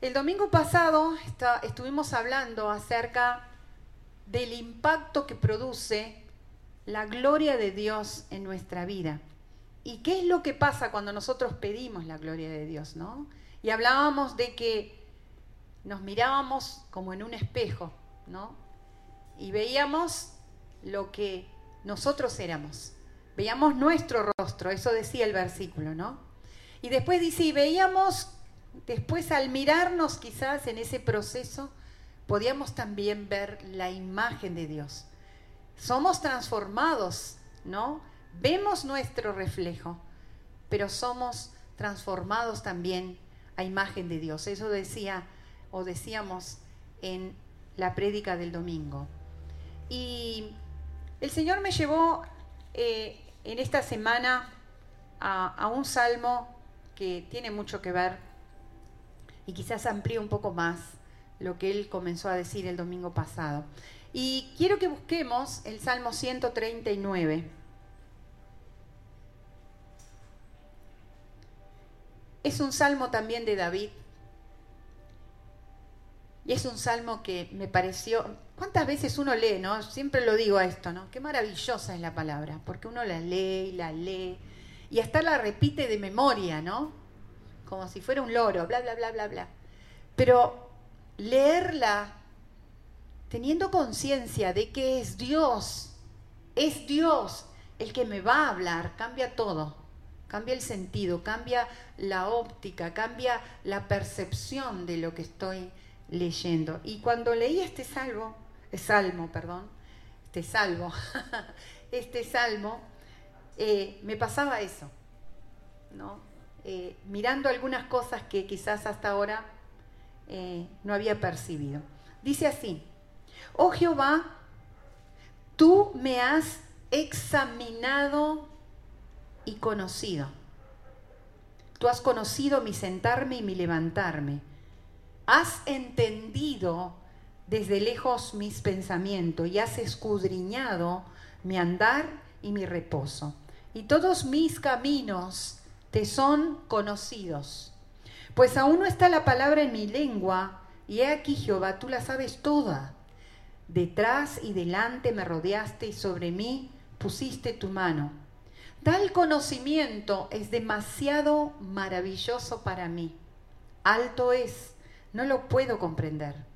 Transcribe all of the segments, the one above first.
El domingo pasado estuvimos hablando acerca del impacto que produce la gloria de Dios en nuestra vida. ¿Y qué es lo que pasa cuando nosotros pedimos la gloria de Dios, no? Y hablábamos de que nos mirábamos como en un espejo, ¿no? Y veíamos lo que nosotros éramos. Veíamos nuestro rostro, eso decía el versículo, ¿no? Y después dice, y veíamos después al mirarnos quizás en ese proceso, podíamos también ver la imagen de Dios. Somos transformados, ¿no? Vemos nuestro reflejo, pero somos transformados también a imagen de Dios. Eso decía o decíamos en la prédica del domingo. Y el Señor me llevó eh, en esta semana a un salmo que tiene mucho que ver y quizás amplíe un poco más lo que él comenzó a decir el domingo pasado. Y quiero que busquemos el Salmo 139. Es un salmo también de David. Y es un salmo que me pareció, ¿cuántas veces uno lee, no? Siempre lo digo a esto, ¿no? Qué maravillosa es la palabra, porque uno la lee y la lee y hasta la repite de memoria, ¿no? Como si fuera un loro, bla, bla, bla, bla, bla. Pero leerla teniendo conciencia de que es Dios, es Dios el que me va a hablar, cambia todo, cambia el sentido, cambia la óptica, cambia la percepción de lo que estoy leyendo. Y cuando leí este salmo, salmo, perdón, este salmo, este salmo, eh, me pasaba eso, ¿no? Eh, mirando algunas cosas que quizás hasta ahora eh, no había percibido. Dice así, oh Jehová, tú me has examinado y conocido. Tú has conocido mi sentarme y mi levantarme. Has entendido desde lejos mis pensamientos y has escudriñado mi andar y mi reposo. Y todos mis caminos te son conocidos. Pues aún no está la palabra en mi lengua, y he aquí, Jehová, tú la sabes toda. Detrás y delante me rodeaste y sobre mí pusiste tu mano. Tal conocimiento es demasiado maravilloso para mí. Alto es, no lo puedo comprender.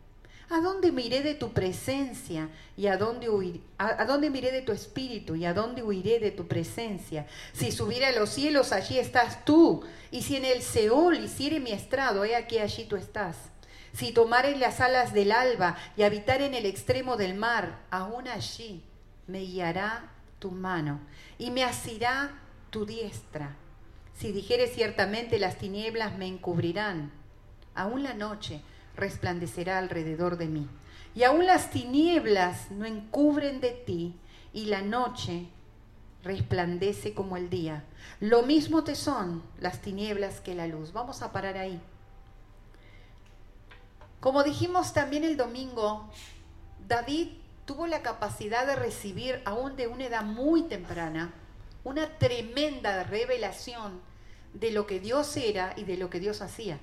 ¿A dónde miré de tu presencia y a dónde, dónde miré de tu espíritu y a dónde huiré de tu presencia? Si subiera a los cielos, allí estás tú. Y si en el Seol hiciere mi estrado, he aquí allí tú estás. Si tomare las alas del alba y habitar en el extremo del mar, aún allí me guiará tu mano y me asirá tu diestra. Si dijere ciertamente las tinieblas me encubrirán, aún la noche resplandecerá alrededor de mí. Y aún las tinieblas no encubren de ti, y la noche resplandece como el día. Lo mismo te son las tinieblas que la luz. Vamos a parar ahí. Como dijimos también el domingo, David tuvo la capacidad de recibir, aún de una edad muy temprana, una tremenda revelación de lo que Dios era y de lo que Dios hacía.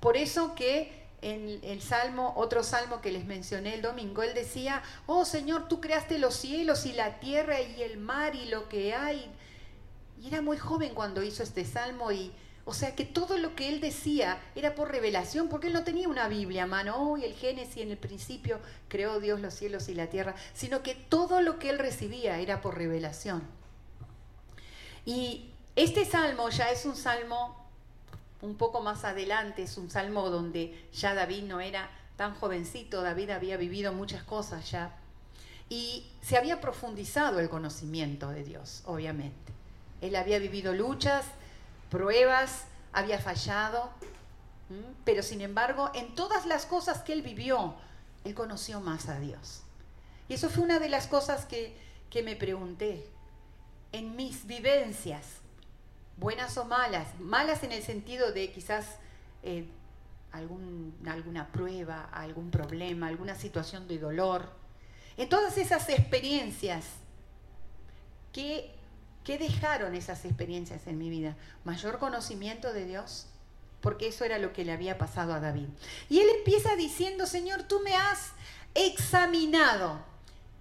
Por eso que en el salmo, otro salmo que les mencioné el domingo, él decía, oh Señor, tú creaste los cielos y la tierra y el mar y lo que hay. Y era muy joven cuando hizo este salmo y, o sea que todo lo que él decía era por revelación, porque él no tenía una Biblia a mano, oh, y el Génesis en el principio creó Dios los cielos y la tierra, sino que todo lo que él recibía era por revelación. Y este salmo ya es un salmo un poco más adelante es un salmo donde ya David no era tan jovencito, David había vivido muchas cosas ya. Y se había profundizado el conocimiento de Dios, obviamente. Él había vivido luchas, pruebas, había fallado, pero sin embargo, en todas las cosas que él vivió, él conoció más a Dios. Y eso fue una de las cosas que, que me pregunté. En mis vivencias, buenas o malas, malas en el sentido de quizás eh, algún, alguna prueba, algún problema, alguna situación de dolor. En todas esas experiencias, ¿qué, ¿qué dejaron esas experiencias en mi vida? ¿Mayor conocimiento de Dios? porque eso era lo que le había pasado a David. Y él empieza diciendo, Señor, tú me has examinado.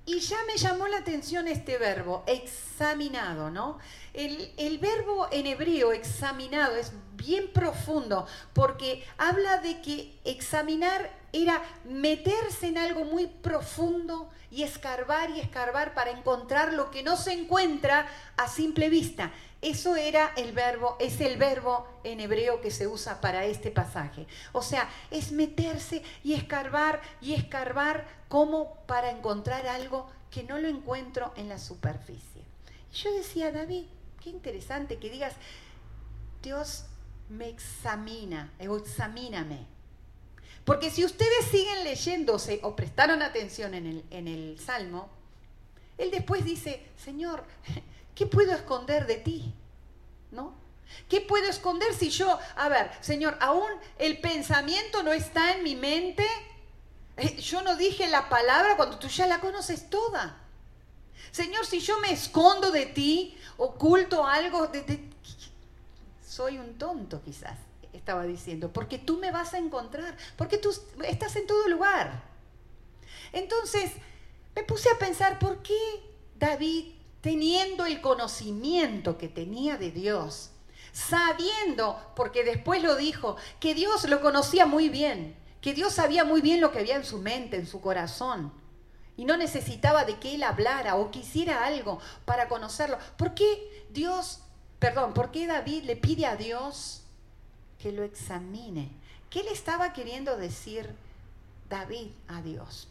Y ya me llamó la atención este verbo, examinado, ¿no? El, verbo en hebreo, examinado, es bien profundo, porque habla de que examinar era meterse en algo muy profundo y escarbar y escarbar para encontrar lo que no se encuentra a simple vista. Eso era el verbo, es el verbo en hebreo que se usa para este pasaje. O sea, es meterse y escarbar y escarbar como para encontrar algo que no lo encuentro en la superficie. Y yo decía, David, qué interesante que digas, Dios me examina, examíname. Porque si ustedes siguen leyéndose o prestaron atención en el, en el Salmo, él después dice, Señor, ¿qué puedo esconder de ti? ¿No? ¿Qué puedo esconder si yo, a ver, Señor, aún el pensamiento no está en mi mente? Eh, yo no dije la palabra cuando tú ya la conoces toda. Señor, si yo me escondo de ti, oculto algo, de, soy un tonto quizás, estaba diciendo, porque tú me vas a encontrar, porque tú estás en todo lugar. Entonces, me puse a pensar, ¿por qué David teniendo el conocimiento que tenía de Dios, sabiendo, porque después lo dijo, que Dios lo conocía muy bien, que Dios sabía muy bien lo que había en su mente, en su corazón, y no necesitaba de que él hablara o quisiera algo para conocerlo. ¿Por qué Dios, perdón, por qué David le pide a Dios que lo examine? ¿Qué le estaba queriendo decir David a Dios?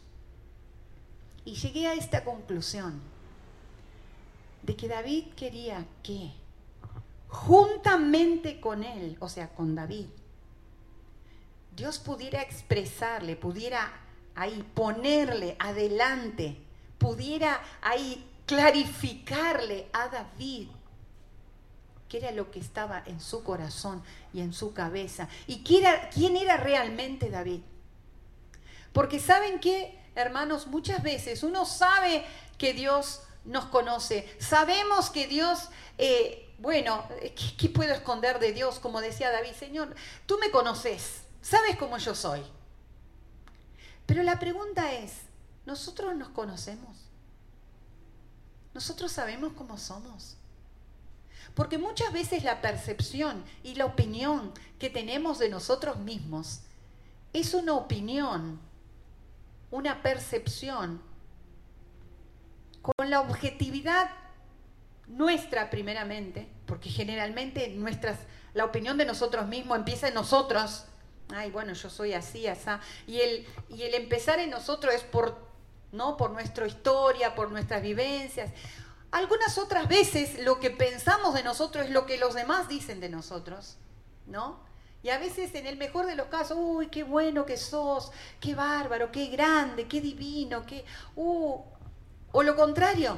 Y llegué a esta conclusión de que David quería que juntamente con él, o sea, con David, Dios pudiera expresarle, pudiera ahí ponerle adelante, pudiera ahí clarificarle a David qué era lo que estaba en su corazón y en su cabeza y quién era, realmente David. Porque saben que, hermanos, muchas veces uno sabe que Dios nos conoce. Sabemos que Dios, eh, bueno, ¿qué, puedo esconder de Dios? Como decía David, Señor, tú me conoces, sabes cómo yo soy. Pero la pregunta es, ¿nosotros nos conocemos? ¿Nosotros sabemos cómo somos? Porque muchas veces la percepción y la opinión que tenemos de nosotros mismos es una opinión, una percepción con la objetividad nuestra primeramente, porque generalmente nuestras, la opinión de nosotros mismos empieza en nosotros. Ay, bueno, yo soy así, así. Y el, y el empezar en nosotros es por, ¿no? por nuestra historia, por nuestras vivencias. Algunas otras veces lo que pensamos de nosotros es lo que los demás dicen de nosotros, ¿no? Y a veces en el mejor de los casos, uy, qué bueno que sos, qué bárbaro, qué grande, qué divino, qué... Uh, o lo contrario,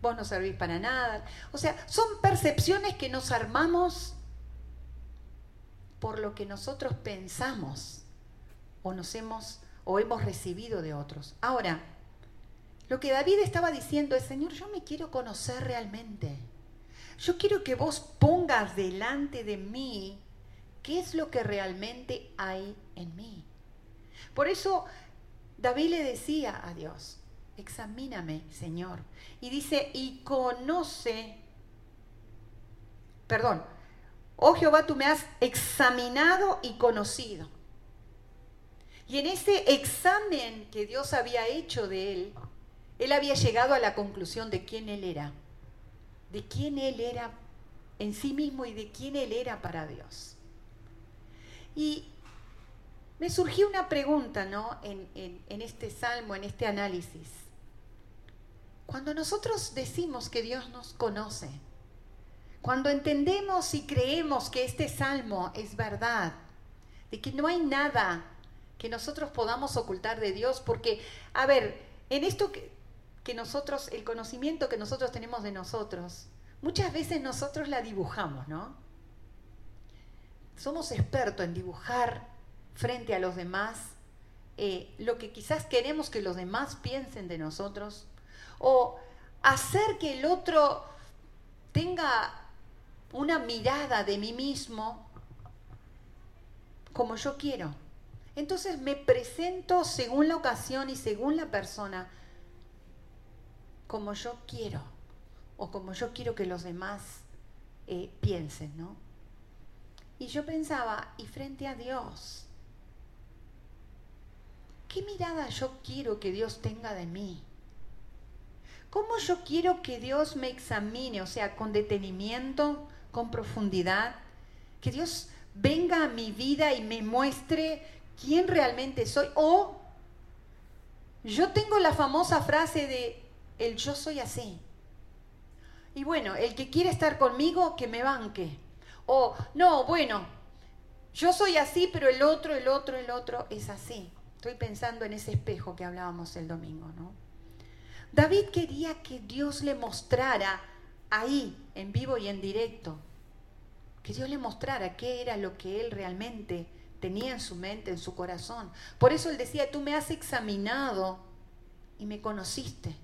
vos no servís para nada. O sea, son percepciones que nos armamos por lo que nosotros pensamos o nos hemos o hemos recibido de otros. Ahora, lo que David estaba diciendo es, Señor, yo me quiero conocer realmente. Yo quiero que vos pongas delante de mí qué es lo que realmente hay en mí. Por eso David le decía a Dios, examíname, Señor. Y dice, y conoce, perdón, oh Jehová, tú me has examinado y conocido. Y en ese examen que Dios había hecho de él, él había llegado a la conclusión de quién él era, de quién él era en sí mismo y de quién él era para Dios. Y me surgió una pregunta, ¿no? En, en este salmo, en este análisis. Cuando nosotros decimos que Dios nos conoce, cuando entendemos y creemos que este salmo es verdad, de que no hay nada que nosotros podamos ocultar de Dios, porque, a ver, en esto que, nosotros, el conocimiento que nosotros tenemos de nosotros, muchas veces nosotros la dibujamos, ¿no? Somos expertos en dibujar frente a los demás eh, lo que quizás queremos que los demás piensen de nosotros, o hacer que el otro tenga una mirada de mí mismo como yo quiero. Entonces me presento según la ocasión y según la persona, como yo quiero, o como yo quiero que los demás eh, piensen, ¿no? Y yo pensaba, y frente a Dios, ¿qué mirada yo quiero que Dios tenga de mí? ¿Cómo yo quiero que Dios me examine? O sea, con detenimiento, con profundidad. Que Dios venga a mi vida y me muestre quién realmente soy. O yo tengo la famosa frase de el yo soy así. Y bueno, el que quiere estar conmigo, que me banque. O no, bueno, yo soy así, pero el otro, el otro, el otro es así. Estoy pensando en ese espejo que hablábamos el domingo, ¿no? David quería que Dios le mostrara ahí, en vivo y en directo, que Dios le mostrara qué era lo que él realmente tenía en su mente, en su corazón. Por eso él decía, tú me has examinado y me conociste.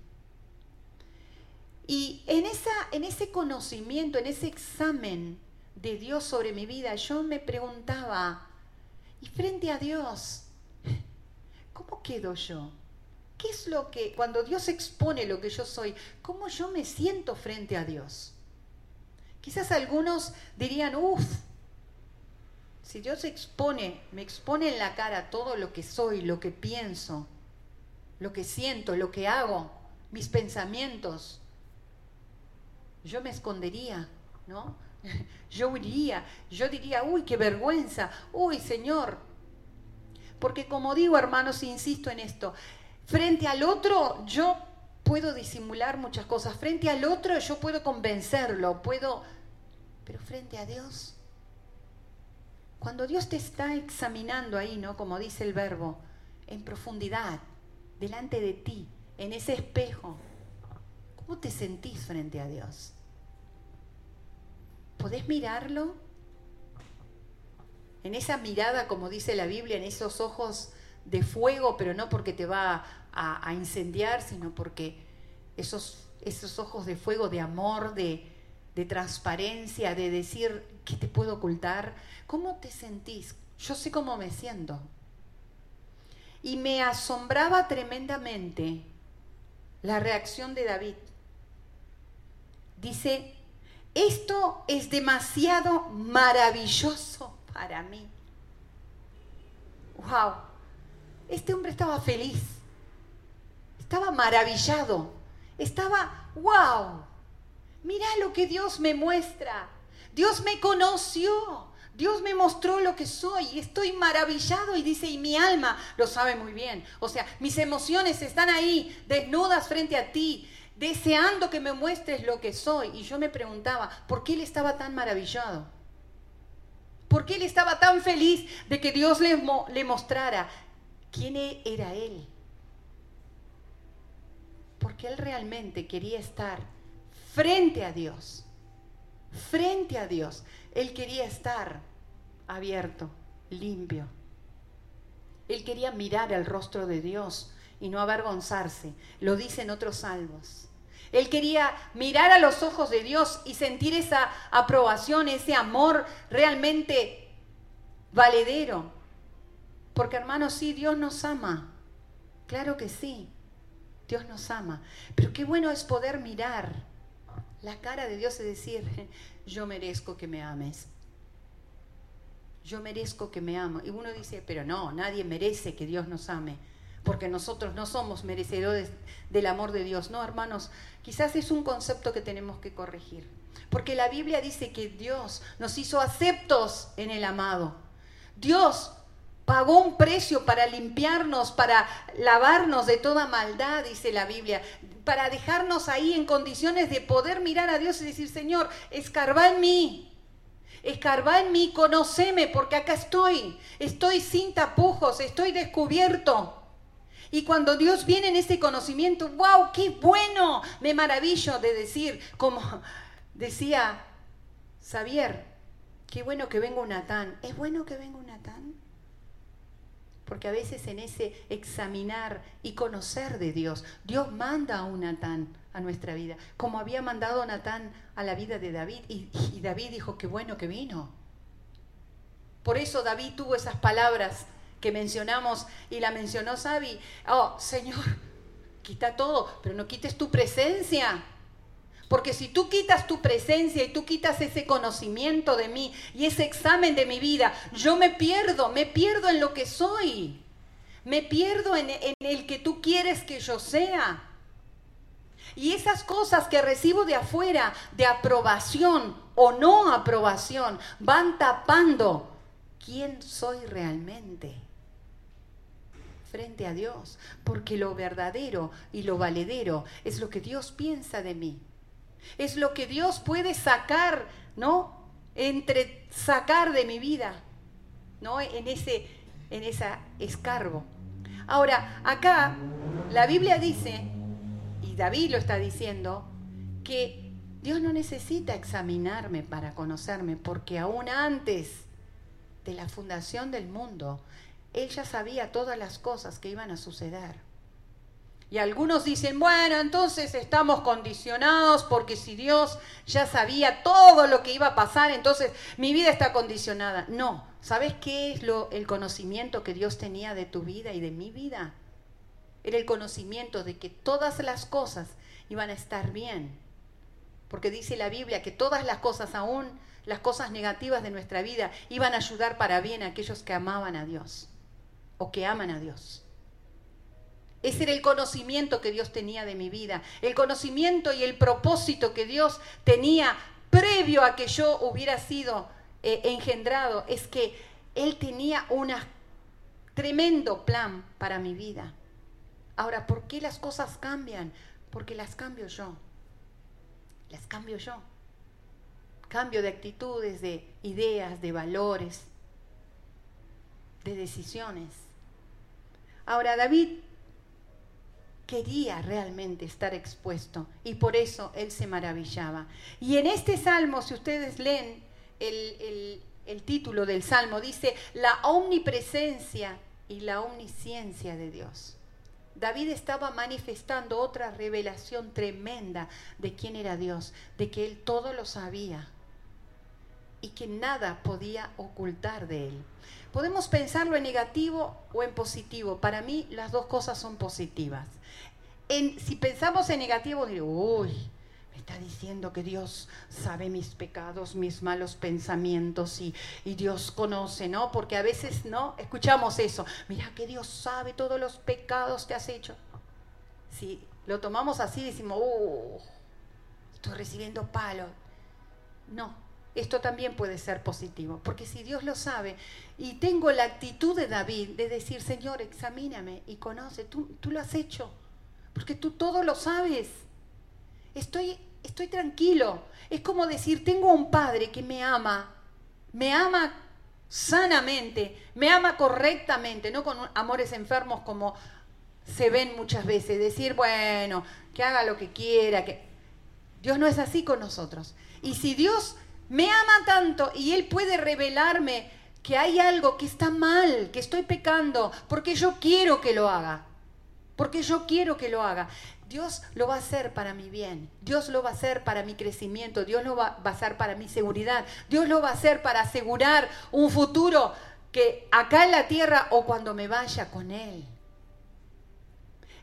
Y en, esa, en ese conocimiento, en ese examen de Dios sobre mi vida, yo me preguntaba, y frente a Dios, ¿cómo quedo yo? ¿Qué es lo que, cuando Dios expone lo que yo soy, cómo yo me siento frente a Dios? Quizás algunos dirían, uff, si Dios expone, me expone en la cara todo lo que soy, lo que pienso, lo que siento, lo que hago, mis pensamientos, yo me escondería, ¿no? Yo huiría, yo diría, uy, qué vergüenza, uy, Señor. Porque como digo, hermanos, insisto en esto, Frente al otro yo puedo disimular muchas cosas. Frente al otro yo puedo convencerlo, puedo... Pero frente a Dios, cuando Dios te está examinando ahí, ¿no? Como dice el verbo, en profundidad, delante de ti, en ese espejo, ¿cómo te sentís frente a Dios? ¿Podés mirarlo? En esa mirada, como dice la Biblia, en esos ojos de fuego, pero no porque te va a, incendiar, sino porque esos, esos ojos de fuego, de amor, de, de transparencia, de decir, ¿qué te puedo ocultar? ¿Cómo te sentís? Yo sé cómo me siento. Y me asombraba tremendamente la reacción de David. Dice, esto es demasiado maravilloso para mí. ¡Wow! Este hombre estaba feliz, estaba maravillado, estaba, wow, mira lo que Dios me muestra. Dios me conoció, Dios me mostró lo que soy estoy maravillado y dice, y mi alma lo sabe muy bien. O sea, mis emociones están ahí, desnudas frente a ti, deseando que me muestres lo que soy. Y yo me preguntaba, ¿por qué él estaba tan maravillado? ¿Por qué él estaba tan feliz de que Dios le, le mostrara quién e-, era él. Porque él realmente quería estar frente a Dios, frente a Dios. Él quería estar abierto, limpio. Él quería mirar el rostro de Dios y no avergonzarse. Lo dicen otros salvos. Él quería mirar a los ojos de Dios y sentir esa aprobación, ese amor realmente valedero. Porque hermanos, sí, Dios nos ama. Claro que sí, Dios nos ama. Pero qué bueno es poder mirar la cara de Dios y decir, yo merezco que me ames. Yo merezco que me amo. Y uno dice, pero no, nadie merece que Dios nos ame, porque nosotros no somos merecedores del amor de Dios. No, hermanos, quizás es un concepto que tenemos que corregir. Porque la Biblia dice que Dios nos hizo aceptos en el amado. Dios Pagó un precio para limpiarnos, para lavarnos de toda maldad, dice la Biblia, para dejarnos ahí en condiciones de poder mirar a Dios y decir, Señor, escarba en mí, escarba en mí, conoceme, porque acá estoy, estoy sin tapujos, estoy descubierto. Y cuando Dios viene en ese conocimiento, wow, qué bueno, me maravillo de decir, como decía Xavier, qué bueno que venga un Natán. ¿Es bueno que venga un Natán? Porque a veces en ese examinar y conocer de Dios, Dios manda a un Natán a nuestra vida, como había mandado Natán a la vida de David. Y, David dijo, qué bueno que vino. Por eso David tuvo esas palabras que mencionamos y la mencionó Sabi. Oh, Señor, quita todo, pero no quites tu presencia. Porque si tú quitas tu presencia y tú quitas ese conocimiento de mí y ese examen de mi vida, yo me pierdo, me pierdo en lo que soy. Me pierdo en, el que tú quieres que yo sea. Y esas cosas que recibo de afuera, de aprobación o no aprobación, van tapando quién soy realmente frente a Dios, porque lo verdadero y lo valedero es lo que Dios piensa de mí. Es lo que Dios puede sacar, ¿no? Entre sacar de mi vida, ¿no? En ese en escarbo. Ahora, acá la Biblia dice y David lo está diciendo que Dios no necesita examinarme para conocerme, porque aún antes de la fundación del mundo, Él ya sabía todas las cosas que iban a suceder. Y algunos dicen, bueno, entonces estamos condicionados porque si Dios ya sabía todo lo que iba a pasar, entonces mi vida está condicionada. No, ¿sabes qué es lo, el conocimiento que Dios tenía de tu vida y de mi vida? Era el conocimiento de que todas las cosas iban a estar bien. Porque dice la Biblia que todas las cosas, aún las cosas negativas de nuestra vida, iban a ayudar para bien a aquellos que amaban a Dios o que aman a Dios. Ese era el conocimiento que Dios tenía de mi vida, el conocimiento y el propósito que Dios tenía previo a que yo hubiera sido eh, engendrado, es que Él tenía un tremendo plan para mi vida. Ahora, ¿por qué las cosas cambian? Porque las cambio yo. Las cambio yo. Cambio de actitudes, de ideas, de valores, de decisiones. Ahora, David quería realmente estar expuesto y por eso él se maravillaba. Y en este salmo, si ustedes leen el, título del salmo, dice la omnipresencia y la omnisciencia de Dios. David estaba manifestando otra revelación tremenda de quién era Dios, de que él todo lo sabía y que nada podía ocultar de él. Podemos pensarlo en negativo o en positivo. Para mí las dos cosas son positivas. En, si pensamos en negativo, digo, uy, me está diciendo que Dios sabe mis pecados, mis malos pensamientos y, Dios conoce, ¿no? Porque a veces, ¿no? Escuchamos eso. Mira que Dios sabe todos los pecados que has hecho. Si lo tomamos así, decimos, uh, estoy recibiendo palo. No, esto también puede ser positivo, porque si Dios lo sabe y tengo la actitud de David de decir, Señor, examíname y conoce, tú, tú lo has hecho, porque tú todo lo sabes. Estoy, estoy tranquilo. Es como decir, tengo un padre que me ama, me ama sanamente, me ama correctamente, no con amores enfermos como se ven muchas veces. Decir, bueno, que haga lo que quiera, que Dios no es así con nosotros. Y si Dios me ama tanto y Él puede revelarme que hay algo que está mal, que estoy pecando, porque yo quiero que lo haga. Porque yo quiero que lo haga. Dios lo va a hacer para mi bien, Dios lo va a hacer para mi crecimiento, Dios lo va a hacer para mi seguridad, Dios lo va a hacer para asegurar un futuro que acá en la tierra o cuando me vaya con Él.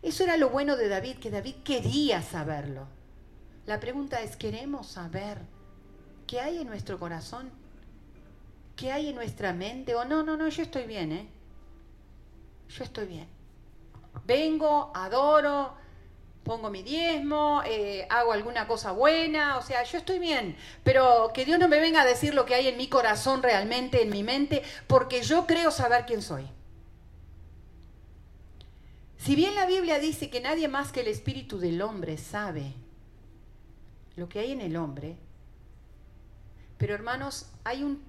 Eso era lo bueno de David, que David quería saberlo. La pregunta es, ¿queremos saber ¿Qué hay en nuestro corazón? ¿Qué hay en nuestra mente? O no, no, no, yo estoy bien, ¿eh? Yo estoy bien. Vengo, adoro, pongo mi diezmo, eh, hago alguna cosa buena, o sea, yo estoy bien, pero que Dios no me venga a decir lo que hay en mi corazón realmente, en mi mente, porque yo creo saber quién soy. Si bien la Biblia dice que nadie más que el espíritu del hombre sabe lo que hay en el hombre, pero hermanos, hay un,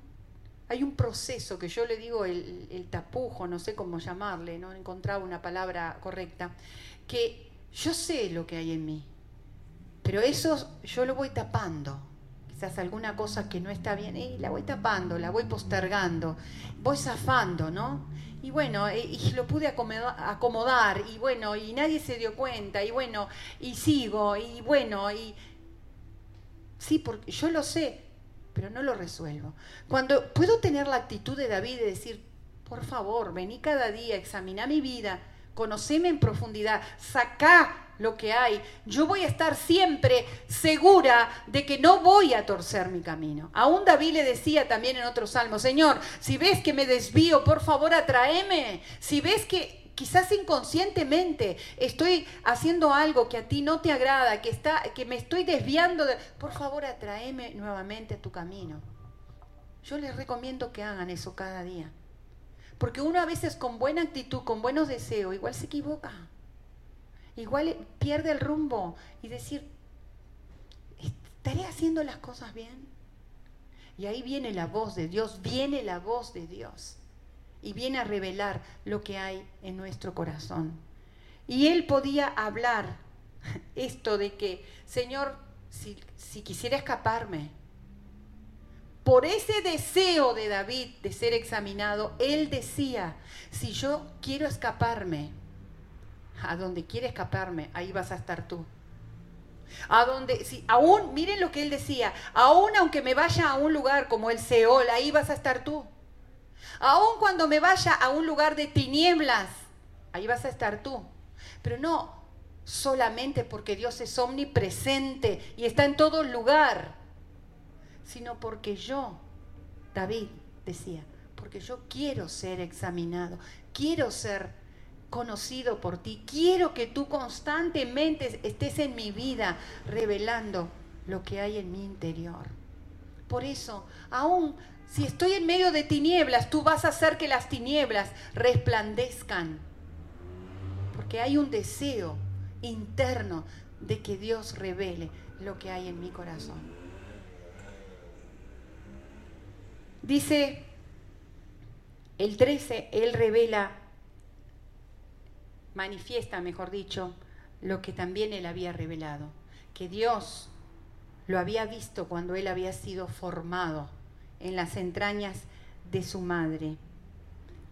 hay un proceso que yo le digo el, tapujo, no sé cómo llamarle, no he encontrado una palabra correcta, que yo sé lo que hay en mí, pero eso yo lo voy tapando. Quizás alguna cosa que no está bien, y la voy tapando, la voy postergando, voy zafando, ¿no? Y bueno, eh, y lo pude acomodar, y bueno, y nadie se dio cuenta, y bueno, y sigo, y bueno, y sí, porque yo lo sé, pero no lo resuelvo. Cuando puedo tener la actitud de David de decir, por favor, vení cada día, examina mi vida, conoceme en profundidad, sacá lo que hay, yo voy a estar siempre segura de que no voy a torcer mi camino. Aún David le decía también en otro salmo, Señor, si ves que me desvío, por favor atraeme. Si ves que quizás inconscientemente estoy haciendo algo que a ti no te agrada, que, está, que me estoy desviando, de, por favor atraeme nuevamente a tu camino. Yo les recomiendo que hagan eso cada día. Porque uno a veces con buena actitud, con buenos deseos, igual se equivoca igual pierde el rumbo y decir, ¿estaré haciendo las cosas bien? Y ahí viene la voz de Dios, viene la voz de Dios y viene a revelar lo que hay en nuestro corazón. Y él podía hablar esto de que, Señor, si, si quisiera escaparme, por ese deseo de David de ser examinado, él decía, si yo quiero escaparme, a donde quiere escaparme, ahí vas a estar tú. A si, aún, miren lo que él decía, aún aunque me vaya a un lugar como el Seol, ahí vas a estar tú. Aún cuando me vaya a un lugar de tinieblas, ahí vas a estar tú. Pero no solamente porque Dios es omnipresente y está en todo lugar, sino porque yo, David decía, porque yo quiero ser examinado, quiero ser conocido por ti. Quiero que tú constantemente estés en mi vida revelando lo que hay en mi interior. Por eso, aún si estoy en medio de tinieblas, tú vas a hacer que las tinieblas resplandezcan. Porque hay un deseo interno de que Dios revele lo que hay en mi corazón. Dice el 13, Él revela manifiesta, mejor dicho, lo que también él había revelado, que Dios lo había visto cuando él había sido formado en las entrañas de su madre.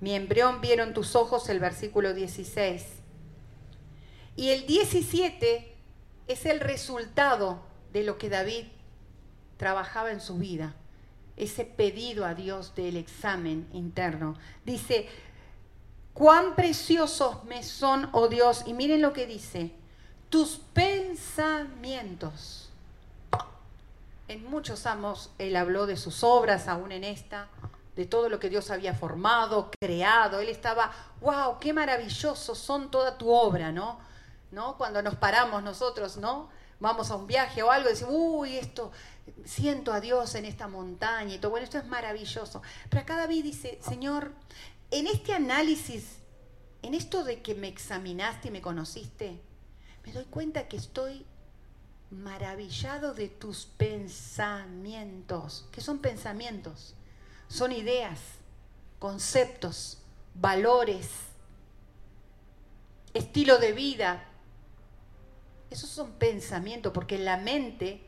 Mi embrión vieron tus ojos, el versículo 16. Y el 17 es el resultado de lo que David trabajaba en su vida, ese pedido a Dios del examen interno. Dice, Cuán preciosos me son, oh Dios. Y miren lo que dice, tus pensamientos. En muchos amos él habló de sus obras, aún en esta, de todo lo que Dios había formado, creado. Él estaba, wow, qué maravillosos son toda tu obra, ¿no? ¿No? Cuando nos paramos nosotros, ¿no? Vamos a un viaje o algo y decimos, uy, esto, siento a Dios en esta montaña y todo. Bueno, esto es maravilloso. Pero acá David dice, Señor, en este análisis, en esto de que me examinaste y me conociste, me doy cuenta que estoy maravillado de tus pensamientos. ¿Qué son pensamientos? Son ideas, conceptos, valores, estilo de vida. Esos son pensamientos, porque la mente,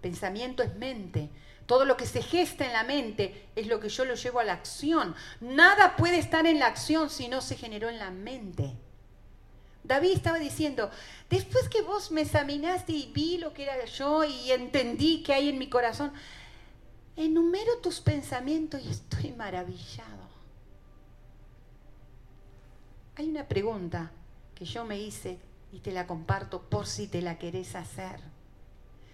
pensamiento es mente. Todo lo que se gesta en la mente es lo que yo lo llevo a la acción. Nada puede estar en la acción si no se generó en la mente. David estaba diciendo, después que vos me examinaste y vi lo que era yo y entendí que hay en mi corazón, enumero tus pensamientos y estoy maravillado. Hay una pregunta que yo me hice y te la comparto por si te la querés hacer.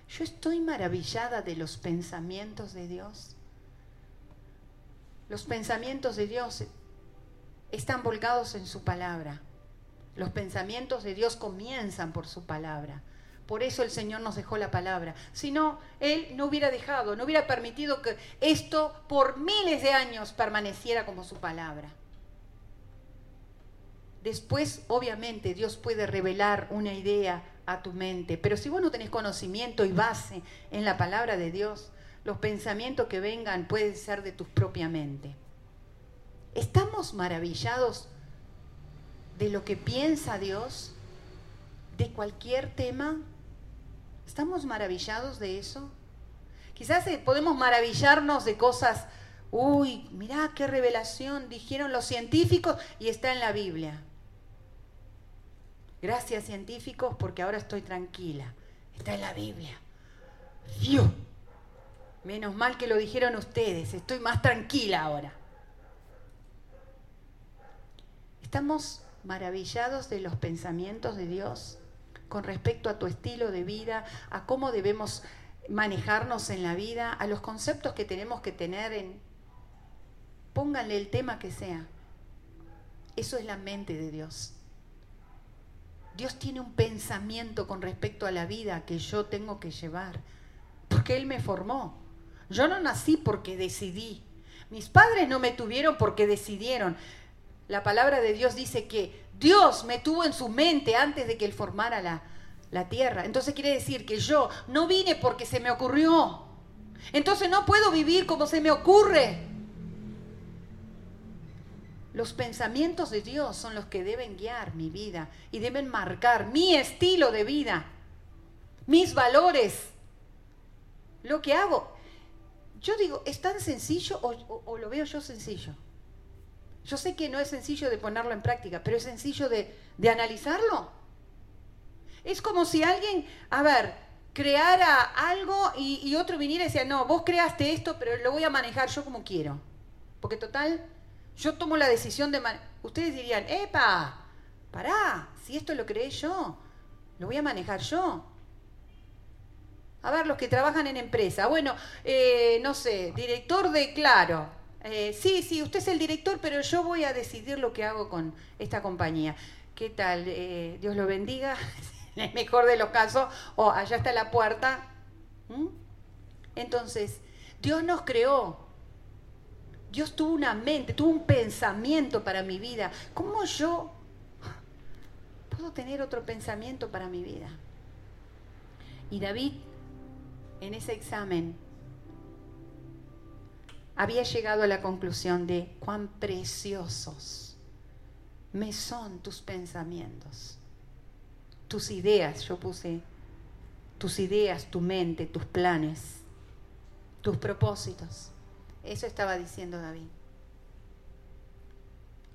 Yo estoy maravillada de los pensamientos de Dios. Los pensamientos de Dios están volcados en su palabra. Los pensamientos de Dios comienzan por su palabra. Por eso el Señor nos dejó la palabra. Si no, Él no hubiera dejado, no hubiera permitido que esto por miles de años permaneciera como su palabra. Después, obviamente, Dios puede revelar una idea a tu mente. Pero si vos no tenés conocimiento y base en la palabra de Dios, los pensamientos que vengan pueden ser de tu propia mente. ¿Estamos maravillados de lo que piensa Dios de cualquier tema? ¿Estamos maravillados de eso? Quizás eh, podemos maravillarnos de cosas, uy, mirá qué revelación dijeron los científicos y está en la Biblia. Gracias científicos porque ahora estoy tranquila. Está en la Biblia. Dios. Menos mal que lo dijeron ustedes, estoy más tranquila ahora. ¿Estamos maravillados de los pensamientos de Dios con respecto a tu estilo de vida, a cómo debemos manejarnos en la vida, a los conceptos que tenemos que tener en... Pónganle el tema que sea. Eso es la mente de Dios. Dios tiene un pensamiento con respecto a la vida que yo tengo que llevar, porque Él me formó. Yo no nací porque decidí. Mis padres no me tuvieron porque decidieron. La palabra de Dios dice que Dios me tuvo en su mente antes de que Él formara la, la tierra. Entonces quiere decir que yo no vine porque se me ocurrió. Entonces no puedo vivir como se me ocurre. Los pensamientos de Dios son los que deben guiar mi vida y deben marcar mi estilo de vida, mis valores, lo que hago. Yo digo, ¿es tan sencillo o, lo veo yo sencillo? Yo sé que no es sencillo de ponerlo en práctica, pero es sencillo de, analizarlo. Es como si alguien, a ver, creara algo y, y, otro viniera y decía, no, vos creaste esto, pero lo voy a manejar yo como quiero. Porque total, yo tomo la decisión de... Ustedes dirían, epa, pará, si esto lo creé yo, lo voy a manejar yo. A ver, los que trabajan en empresa. Bueno, eh, no sé, director de Claro. Eh, sí, sí, usted es el director, pero yo voy a decidir lo que hago con esta compañía. ¿Qué tal? Eh, Dios lo bendiga. en el mejor de los casos. O allá está la puerta. ¿Mm? Entonces, Dios nos creó Dios tuvo una mente, tuvo un pensamiento para mi vida. ¿Cómo yo puedo tener otro pensamiento para mi vida? Y David, en ese examen, había llegado a la conclusión de cuán preciosos me son tus pensamientos, tus ideas, yo puse tus ideas, tu mente, tus planes, tus propósitos. Eso estaba diciendo David.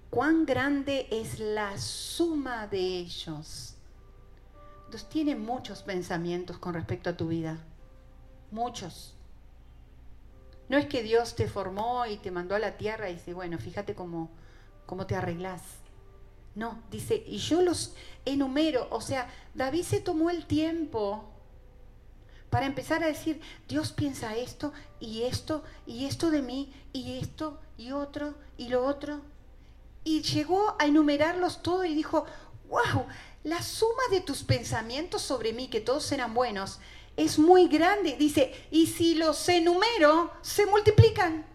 Cuán grande es la suma de ellos. Dios tiene muchos pensamientos con respecto a tu vida. Muchos. No es que Dios te formó y te mandó a la tierra y dice, bueno, fíjate cómo, cómo te arreglás. No, dice, y yo los enumero. O sea, David se tomó el tiempo para empezar a decir, Dios piensa esto y esto y esto de mí y esto y otro y lo otro. Y llegó a enumerarlos todo y dijo, wow, la suma de tus pensamientos sobre mí, que todos eran buenos, es muy grande. Dice, y si los enumero, se multiplican.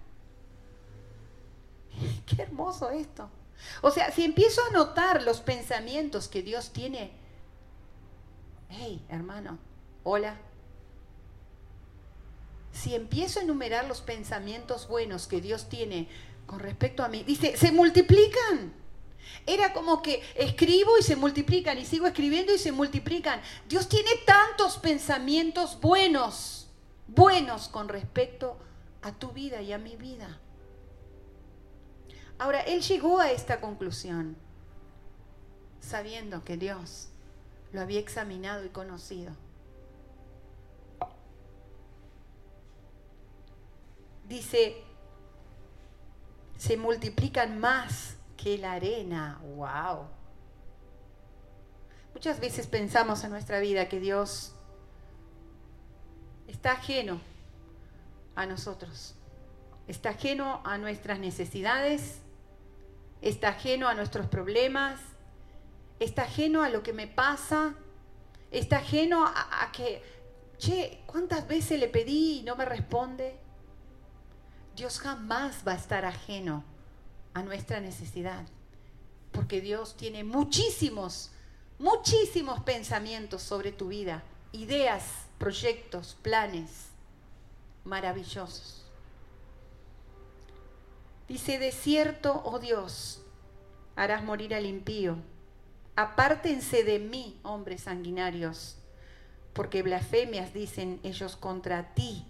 Qué hermoso esto. O sea, si empiezo a notar los pensamientos que Dios tiene, hey, hermano, hola, si empiezo a enumerar los pensamientos buenos que Dios tiene con respecto a mí, dice, se multiplican. Era como que escribo y se multiplican y sigo escribiendo y se multiplican. Dios tiene tantos pensamientos buenos, buenos con respecto a tu vida y a mi vida. Ahora, Él llegó a esta conclusión sabiendo que Dios lo había examinado y conocido. dice, se multiplican más que la arena. ¡Wow! Muchas veces pensamos en nuestra vida que Dios está ajeno a nosotros, está ajeno a nuestras necesidades, está ajeno a nuestros problemas, está ajeno a lo que me pasa, está ajeno a, a que, che, ¿cuántas veces le pedí y no me responde? Dios jamás va a estar ajeno a nuestra necesidad, porque Dios tiene muchísimos, muchísimos pensamientos sobre tu vida, ideas, proyectos, planes maravillosos. Dice, de cierto, oh Dios, harás morir al impío. Apártense de mí, hombres sanguinarios, porque blasfemias dicen ellos contra ti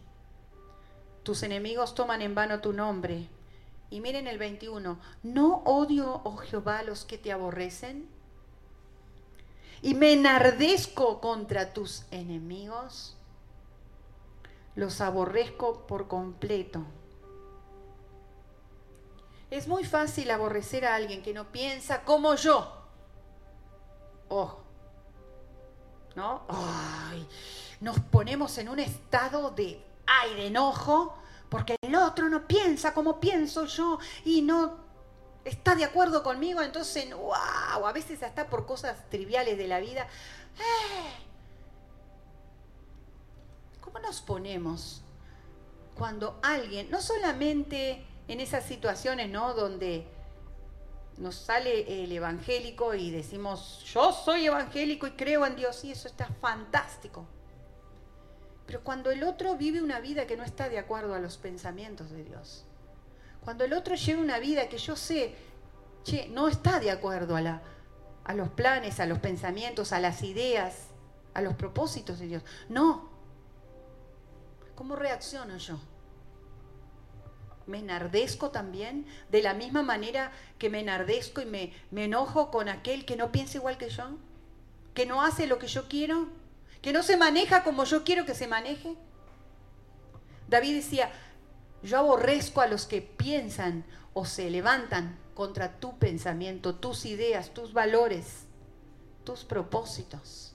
tus enemigos toman en vano tu nombre. Y miren el 21, ¿no odio, oh Jehová, los que te aborrecen? Y me enardezco contra tus enemigos. los aborrezco por completo. Es muy fácil aborrecer a alguien que no piensa como yo. Ojo. ¿No? Ay, nos ponemos en un estado de aire, enojo, porque el otro no piensa como pienso yo y no está de acuerdo conmigo, entonces, wow, a veces hasta por cosas triviales de la vida. ¡eh! ¿Cómo nos ponemos cuando alguien, no solamente en esas situaciones, ¿no? Donde nos sale el evangélico y decimos, yo soy evangélico y creo en Dios, y eso está fantástico. Pero cuando el otro vive una vida que no está de acuerdo a los pensamientos de Dios, cuando el otro lleva una vida que yo sé, che, no está de acuerdo a, la, a los planes, a los pensamientos, a las ideas, a los propósitos de Dios, no. ¿Cómo reacciono yo? me enardezco también, de la misma manera que me enardezco y me, me, enojo con aquel que no piensa igual que yo, que no hace lo que yo quiero, que no se maneja como yo quiero que se maneje. David decía, yo aborrezco a los que piensan o se levantan contra tu pensamiento, tus ideas, tus valores, tus propósitos.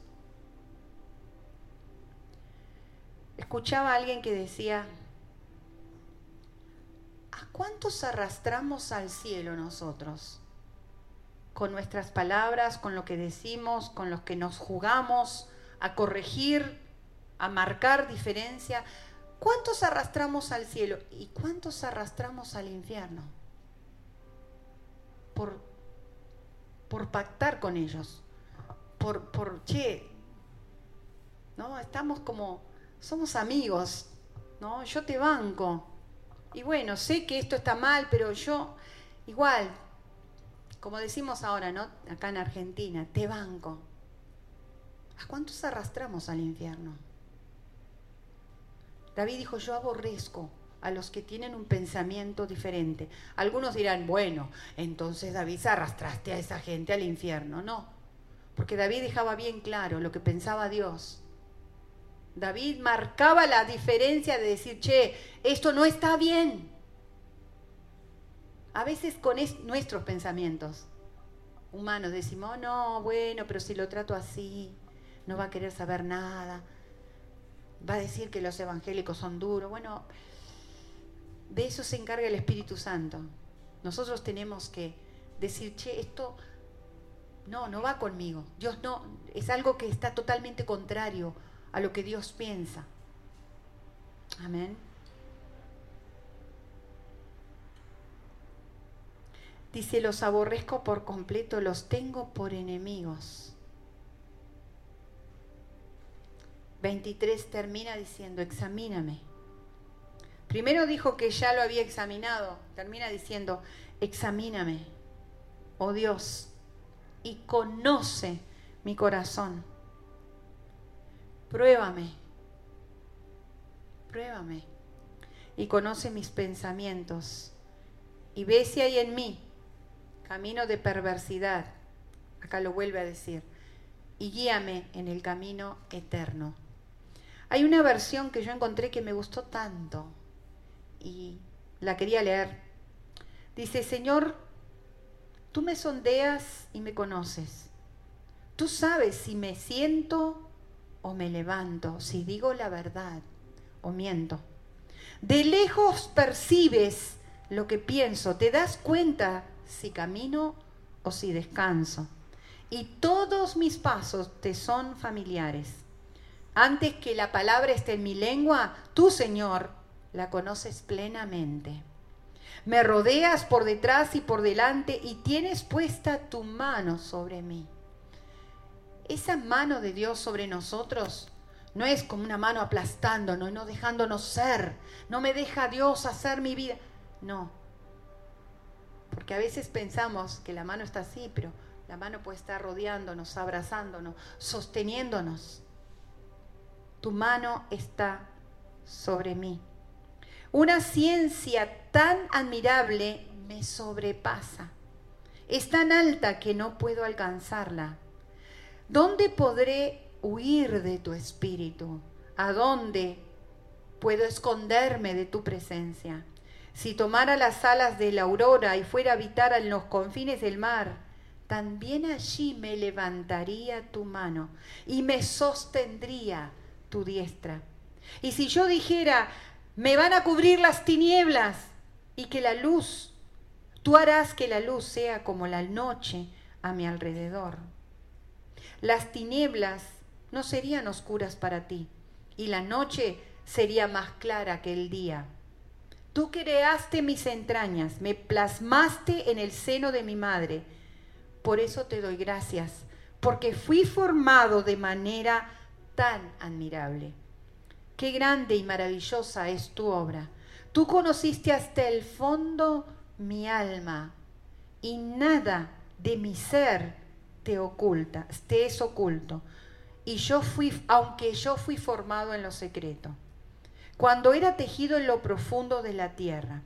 Escuchaba a alguien que decía, ¿a cuántos arrastramos al cielo nosotros? Con nuestras palabras, con lo que decimos, con los que nos jugamos, a corregir, a marcar diferencia. ¿Cuántos arrastramos al cielo y cuántos arrastramos al infierno? Por, por pactar con ellos, por, por, che, ¿no? Estamos como, somos amigos, ¿no? Yo te banco, y bueno, sé que esto está mal, pero yo igual, como decimos ahora, ¿no? Acá en Argentina, te banco. ¿A cuántos arrastramos al infierno? David dijo, yo aborrezco a los que tienen un pensamiento diferente. Algunos dirán, bueno, entonces David arrastraste a esa gente al infierno. No, porque David dejaba bien claro lo que pensaba Dios David marcaba la diferencia de decir, che, esto no está bien. A veces con nuestros pensamientos humanos decimos, oh, no, bueno, pero si lo trato así, no va a querer saber nada. Va a decir que los evangélicos son duros. Bueno, de eso se encarga el Espíritu Santo. Nosotros tenemos que decir, che, esto no, no va conmigo. Dios no, es algo que está totalmente contrario a lo que Dios piensa. Amén. Dice, los aborrezco por completo, los tengo por enemigos. 23 termina diciendo, examíname. Primero dijo que ya lo había examinado, termina diciendo, examíname, oh Dios, y conoce mi corazón Pruébame, pruébame y conoce mis pensamientos y ve si hay en mí camino de perversidad, acá lo vuelve a decir, y guíame en el camino eterno. Hay una versión que yo encontré que me gustó tanto y la quería leer. Dice, Señor, tú me sondeas y me conoces. Tú sabes si me siento o me levanto, si digo la verdad o miento. De lejos percibes lo que pienso, te das cuenta si camino o si descanso. Y todos mis pasos te son familiares. Antes que la palabra esté en mi lengua, tú, Señor, la conoces plenamente. Me rodeas por detrás y por delante y tienes puesta tu mano sobre mí esa mano de Dios sobre nosotros no es como una mano aplastándonos, no dejándonos ser, no me deja Dios hacer mi vida. No, porque a veces pensamos que la mano está así, pero la mano puede estar rodeándonos, abrazándonos, sosteniéndonos. Tu mano está sobre mí. Una ciencia tan admirable me sobrepasa. Es tan alta que no puedo alcanzarla. ¿Dónde podré huir de tu espíritu? ¿A dónde puedo esconderme de tu presencia. Si tomara las alas de la aurora y fuera a habitar en los confines del mar, también allí me levantaría tu mano y me sostendría tu diestra. Y si yo dijera, me van a cubrir las tinieblas y que la luz, tú harás que la luz sea como la noche a mi alrededor. Las tinieblas no serían oscuras para ti y la noche sería más clara que el día. Tú creaste mis entrañas, me plasmaste en el seno de mi madre. Por eso te doy gracias, porque fui formado de manera tan admirable. Qué grande y maravillosa es tu obra. Tú conociste hasta el fondo mi alma y nada de mi ser te oculta, te es oculto. Y yo fui, aunque yo fui formado en lo secreto, cuando era tejido en lo profundo de la tierra,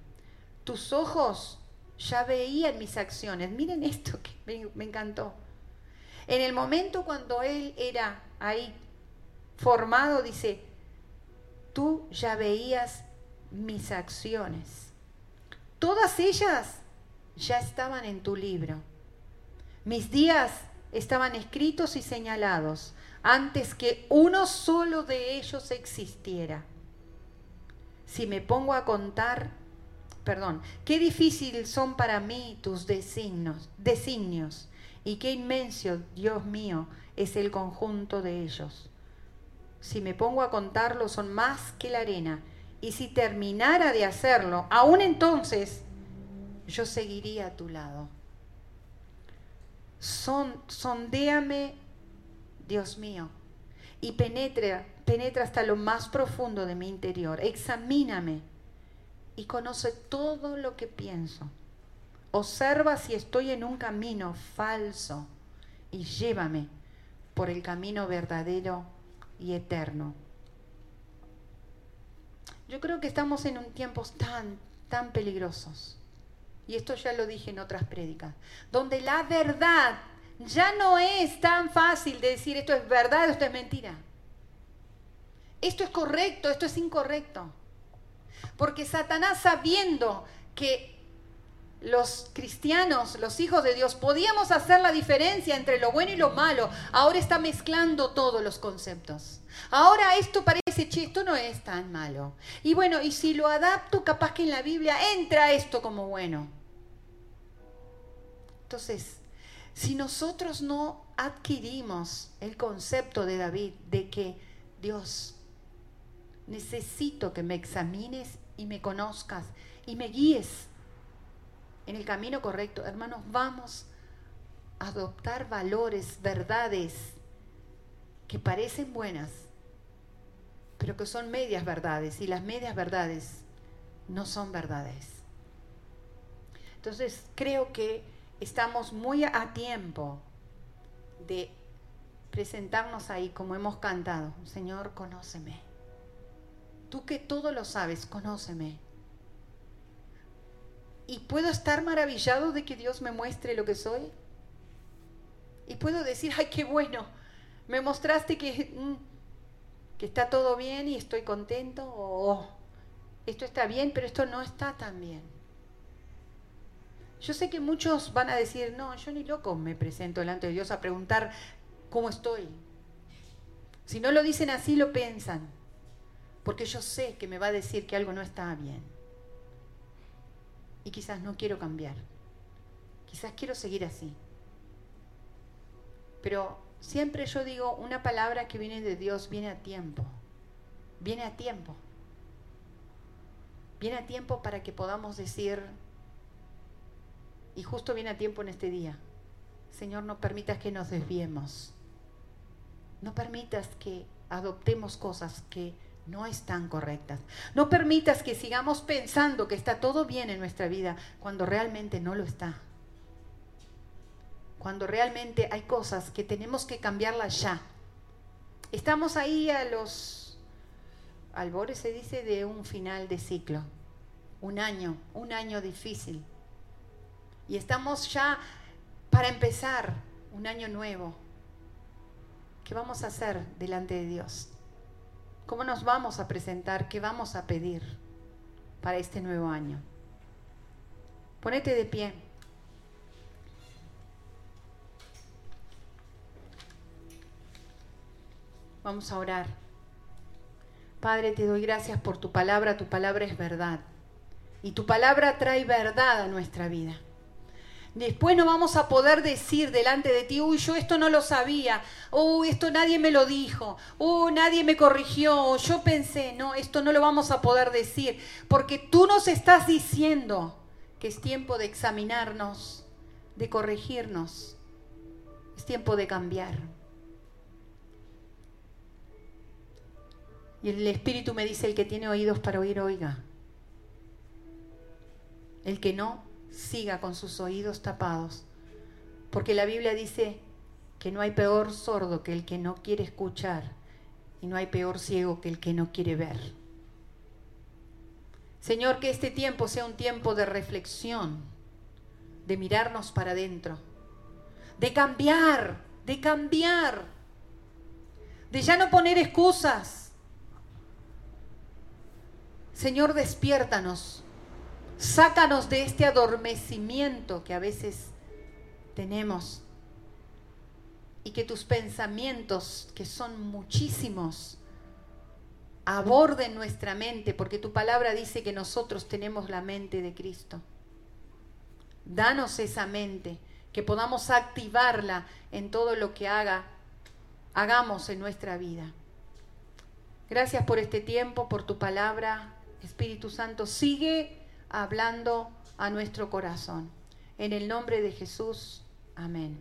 tus ojos ya veían mis acciones. Miren esto que me, me encantó. En el momento cuando él era ahí formado, dice, tú ya veías mis acciones. Todas ellas ya estaban en tu libro. Mis días estaban escritos y señalados antes que uno solo de ellos existiera. Si me pongo a contar, perdón, qué difícil son para mí tus designios, designios y qué inmenso, Dios mío, es el conjunto de ellos si me pongo a contarlo, son más que la arena. Y si terminara de hacerlo, aún entonces, yo seguiría a tu lado. Son, sondéame, Dios mío, y penetra, penetra hasta lo más profundo de mi interior. Examíname y conoce todo lo que pienso. Observa si estoy en un camino falso y llévame por el camino verdadero y eterno. Yo creo que estamos en un tiempos tan, tan peligrosos. Y esto ya lo dije en otras prédicas. Donde la verdad ya no es tan fácil de decir esto es verdad, esto es mentira. Esto es correcto, esto es incorrecto. Porque Satanás sabiendo que los cristianos, los hijos de Dios, podíamos hacer la diferencia entre lo bueno y lo malo. Ahora está mezclando todos los conceptos. Ahora esto parece, che, esto no es tan malo. Y bueno, y si lo adapto, capaz que en la Biblia entra esto como bueno. Entonces, si nosotros no adquirimos el concepto de David de que Dios, necesito que me examines y me conozcas y me guíes en el camino correcto. Hermanos, vamos a adoptar valores, verdades que parecen buenas, pero que son medias verdades y las medias verdades no son verdades. Entonces, creo que estamos muy a tiempo de presentarnos ahí como hemos cantado. Señor, conóceme. Tú que todo lo sabes, conóceme y puedo estar maravillado de que Dios me muestre lo que soy. Y puedo decir, ay, qué bueno, me mostraste que, mm, que está todo bien y estoy contento, o esto está bien, pero esto no está tan bien. Yo sé que muchos van a decir, no, yo ni loco me presento delante de Dios a preguntar cómo estoy. Si no lo dicen así, lo piensan, porque yo sé que me va a decir que algo no está bien y quizás no quiero cambiar. Quizás quiero seguir así. Pero siempre yo digo, una palabra que viene de Dios viene a tiempo. Viene a tiempo. Viene a tiempo para que podamos decir, y justo viene a tiempo en este día, Señor, no permitas que nos desviemos. No permitas que adoptemos cosas que no están correctas. No permitas que sigamos pensando que está todo bien en nuestra vida cuando realmente no lo está. Cuando realmente hay cosas que tenemos que cambiarlas ya. Estamos ahí a los albores, se dice, de un final de ciclo. Un año, un año difícil. Y estamos ya para empezar un año nuevo. ¿Qué vamos a hacer delante de Dios? ¿Cómo nos vamos a presentar? ¿Qué vamos a pedir para este nuevo año? Ponete de pie. Vamos a orar. Padre, te doy gracias por tu palabra. Tu palabra es verdad. Y tu palabra trae verdad a nuestra vida. Después no vamos a poder decir delante de ti, uy, yo esto no lo sabía, uy, esto nadie me lo dijo, uy, nadie me corrigió, yo pensé, no, esto no lo vamos a poder decir, porque tú nos estás diciendo que es tiempo de examinarnos, de corregirnos, es tiempo de cambiar. Y el Espíritu me dice, el que tiene oídos para oír, oiga. El que no, siga con sus oídos tapados. Porque la Biblia dice que no hay peor sordo que el que no quiere escuchar y no hay peor ciego que el que no quiere ver. Señor, que este tiempo sea un tiempo de reflexión, de mirarnos para adentro, de cambiar, de cambiar, de ya no poner excusas. Señor, despiértanos Sácanos de este adormecimiento que a veces tenemos y que tus pensamientos, que son muchísimos, aborden nuestra mente, porque tu palabra dice que nosotros tenemos la mente de Cristo. Danos esa mente, que podamos activarla en todo lo que haga, hagamos en nuestra vida. Gracias por este tiempo, por tu palabra, Espíritu Santo. Sigue hablando a nuestro corazón. En el nombre de Jesús, amén.